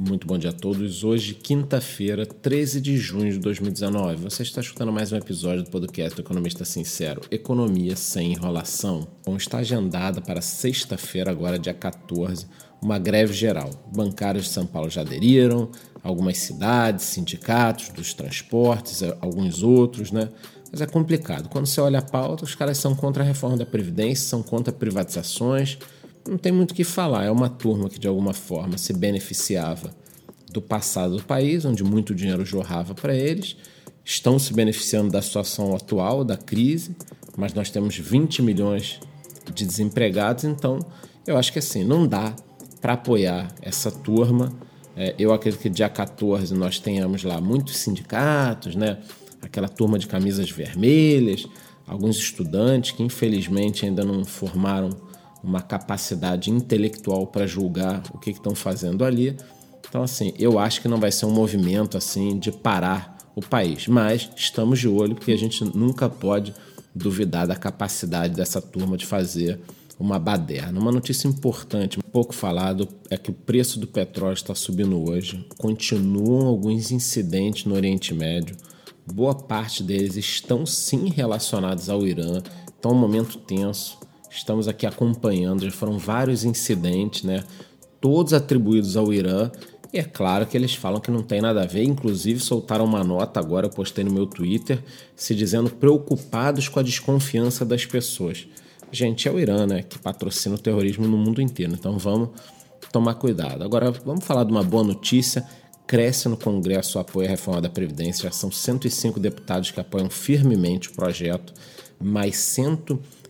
Muito bom dia a todos. Hoje, quinta-feira, 13 de junho de 2019. Você está escutando mais um episódio do podcast do Economista Sincero, Economia sem enrolação. Bom, está agendada para sexta-feira, agora dia 14, uma greve geral. Bancários de São Paulo já aderiram, algumas cidades, sindicatos dos transportes, alguns outros, né? Mas é complicado. Quando você olha a pauta, os caras são contra a reforma da Previdência, são contra privatizações não tem muito o que falar. É uma turma que de alguma forma se beneficiava do passado do país, onde muito dinheiro jorrava para eles, estão se beneficiando da situação atual, da crise, mas nós temos 20 milhões de desempregados, então eu acho que assim, não dá para apoiar essa turma. É, eu acredito que dia 14 nós tenhamos lá muitos sindicatos, né? aquela turma de camisas vermelhas, alguns estudantes que infelizmente ainda não formaram uma capacidade intelectual para julgar o que estão fazendo ali. Então, assim, eu acho que não vai ser um movimento assim de parar o país, mas estamos de olho porque a gente nunca pode duvidar da capacidade dessa turma de fazer uma baderna. Uma notícia importante, pouco falado, é que o preço do petróleo está subindo hoje. Continuam alguns incidentes no Oriente Médio. Boa parte deles estão sim relacionados ao Irã. Então, um momento tenso. Estamos aqui acompanhando, já foram vários incidentes, né? Todos atribuídos ao Irã. E é claro que eles falam que não tem nada a ver, inclusive soltaram uma nota agora, eu postei no meu Twitter, se dizendo preocupados com a desconfiança das pessoas. Gente, é o Irã, né, que patrocina o terrorismo no mundo inteiro, então vamos tomar cuidado. Agora, vamos falar de uma boa notícia. Cresce no Congresso o apoio à reforma da Previdência, já são 105 deputados que apoiam firmemente o projeto, mais 100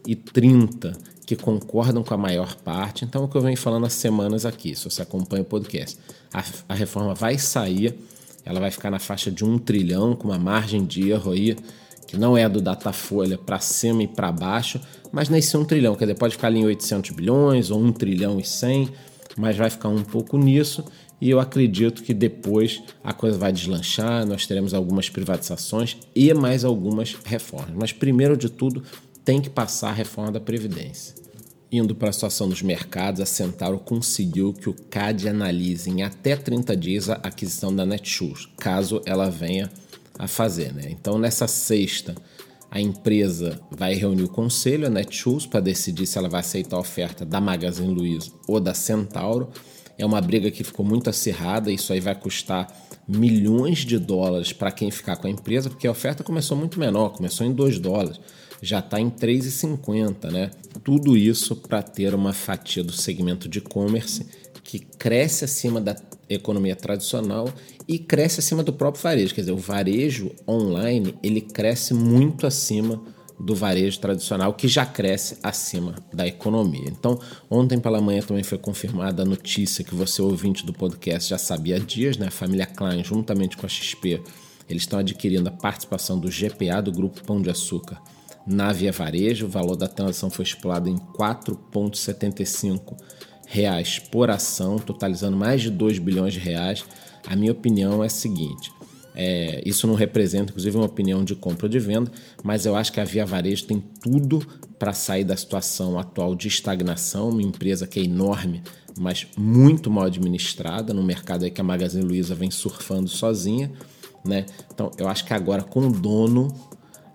e 30 que concordam com a maior parte. Então, é o que eu venho falando há semanas aqui, se você acompanha o podcast. A, a reforma vai sair, ela vai ficar na faixa de um trilhão, com uma margem de erro aí, que não é do Datafolha para cima e para baixo, mas nesse um trilhão, que pode ficar ali em 800 bilhões ou 1 trilhão e 100, mas vai ficar um pouco nisso. E eu acredito que depois a coisa vai deslanchar, nós teremos algumas privatizações e mais algumas reformas. Mas primeiro de tudo, tem que passar a reforma da Previdência. Indo para a situação dos mercados, a Centauro conseguiu que o CAD analise em até 30 dias a aquisição da Netshoes, caso ela venha a fazer. Né? Então, nessa sexta, a empresa vai reunir o conselho, a Netshoes, para decidir se ela vai aceitar a oferta da Magazine Luiza ou da Centauro. É uma briga que ficou muito acirrada, isso aí vai custar milhões de dólares para quem ficar com a empresa, porque a oferta começou muito menor, começou em 2 dólares já está em 3,50, né? Tudo isso para ter uma fatia do segmento de e-commerce que cresce acima da economia tradicional e cresce acima do próprio varejo. Quer dizer, o varejo online ele cresce muito acima do varejo tradicional, que já cresce acima da economia. Então, ontem pela manhã também foi confirmada a notícia que você, ouvinte do podcast, já sabia há dias, né? A família Klein, juntamente com a XP, eles estão adquirindo a participação do GPA, do Grupo Pão de Açúcar, na Via Varejo. O valor da transação foi estipulado em 4,75 reais por ação, totalizando mais de 2 bilhões de reais. A minha opinião é a seguinte: é, isso não representa, inclusive, uma opinião de compra ou de venda, mas eu acho que a Via Varejo tem tudo para sair da situação atual de estagnação, uma empresa que é enorme, mas muito mal administrada, no mercado aí que a Magazine Luiza vem surfando sozinha. Né? Então, eu acho que agora, com o dono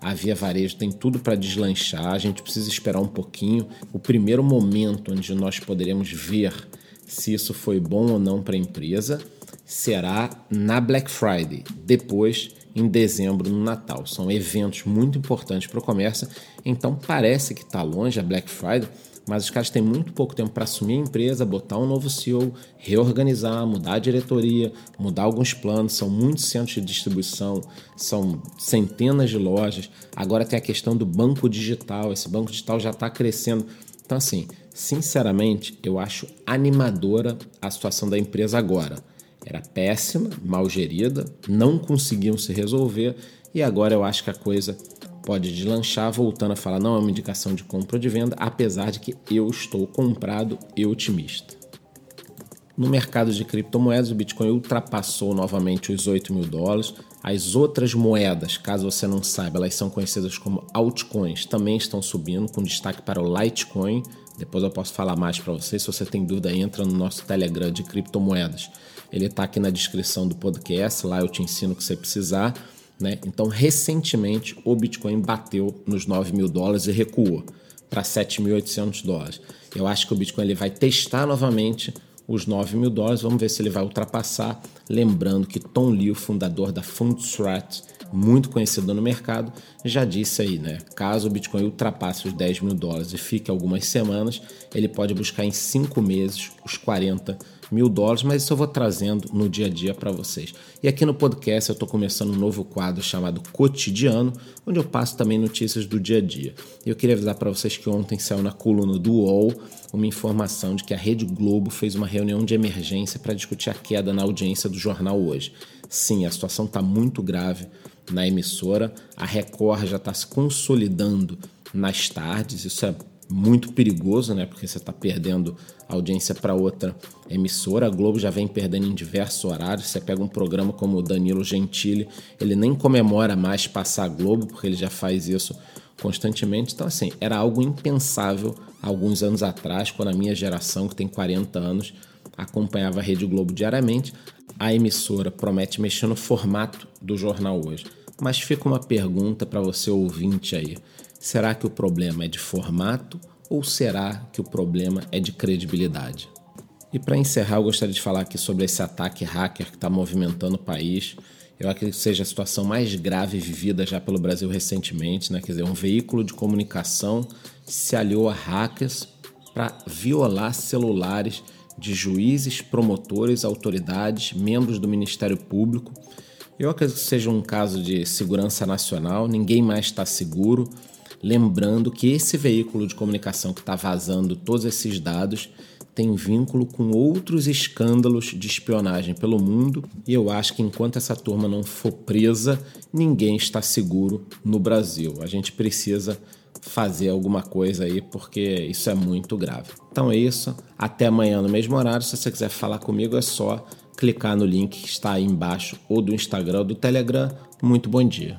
a Via Varejo tem tudo para deslanchar, a gente precisa esperar um pouquinho. O primeiro momento onde nós poderemos ver se isso foi bom ou não para a empresa será na Black Friday, depois em dezembro no Natal. São eventos muito importantes para o comércio, então parece que está longe a Black Friday, mas os caras têm muito pouco tempo para assumir a empresa, botar um novo CEO, reorganizar, mudar a diretoria, mudar alguns planos. São muitos centros de distribuição, são centenas de lojas. Agora tem a questão do banco digital. Esse banco digital já está crescendo. Então, assim, sinceramente, eu acho animadora a situação da empresa agora. Era péssima, mal gerida, não conseguiam se resolver e agora eu acho que a coisa pode deslanchar, voltando a falar, não é uma indicação de compra ou de venda, apesar de que eu estou comprado e otimista. No mercado de criptomoedas, o Bitcoin ultrapassou novamente os 8 mil dólares. As outras moedas, caso você não saiba, elas são conhecidas como altcoins, também estão subindo, com destaque para o Litecoin. Depois eu posso falar mais para você. Se você tem dúvida, entra no nosso Telegram de criptomoedas. ele está aqui na descrição do podcast, lá eu te ensino o que você precisar. Né? Então, recentemente, o Bitcoin bateu nos 9 mil dólares e recuou para 7.800 dólares. Eu acho que o Bitcoin ele vai testar novamente os 9 mil dólares. Vamos ver se ele vai ultrapassar. Lembrando que Tom Lee, o fundador da Fundstrat, muito conhecido no mercado, já disse aí, né? Caso o Bitcoin ultrapasse os 10 mil dólares e fique algumas semanas, ele pode buscar em 5 meses os 40 mil dólares, mas isso eu vou trazendo no dia a dia para vocês. E aqui no podcast eu estou começando um novo quadro chamado Cotidiano, onde eu passo também notícias do dia a dia. E eu queria avisar para vocês que ontem saiu na coluna do UOL uma informação de que a Rede Globo fez uma reunião de emergência para discutir a queda na audiência do jornal hoje. Sim, a situação está muito grave na emissora. A Record já está se consolidando nas tardes, isso é muito perigoso, né? Porque você está perdendo audiência para outra emissora. A Globo já vem perdendo em diversos horários. Você pega um programa como o Danilo Gentili, ele nem comemora mais passar a Globo, porque ele já faz isso constantemente. Então, assim, era algo impensável alguns anos atrás, quando a minha geração, que tem 40 anos, acompanhava a Rede Globo diariamente a emissora promete mexer no formato do jornal hoje. Mas fica uma pergunta para você ouvinte aí: será que o problema é de formato ou será que o problema é de credibilidade? E para encerrar, eu gostaria de falar aqui sobre esse ataque hacker que está movimentando o país. Eu acredito que seja a situação mais grave vivida já pelo Brasil recentemente, né? Quer dizer, um veículo de comunicação se aliou a hackers para violar celulares de juízes, promotores, autoridades, membros do Ministério Público. Eu acredito que seja um caso de segurança nacional, ninguém mais está seguro. Lembrando que esse veículo de comunicação que está vazando todos esses dados tem vínculo com outros escândalos de espionagem pelo mundo, e eu acho que enquanto essa turma não for presa, ninguém está seguro no Brasil. A gente precisa fazer alguma coisa aí, porque isso é muito grave. Então é isso. Até amanhã no mesmo horário. Se você quiser falar comigo, é só clicar no link que está aí embaixo, ou do Instagram ou do Telegram. Muito bom dia.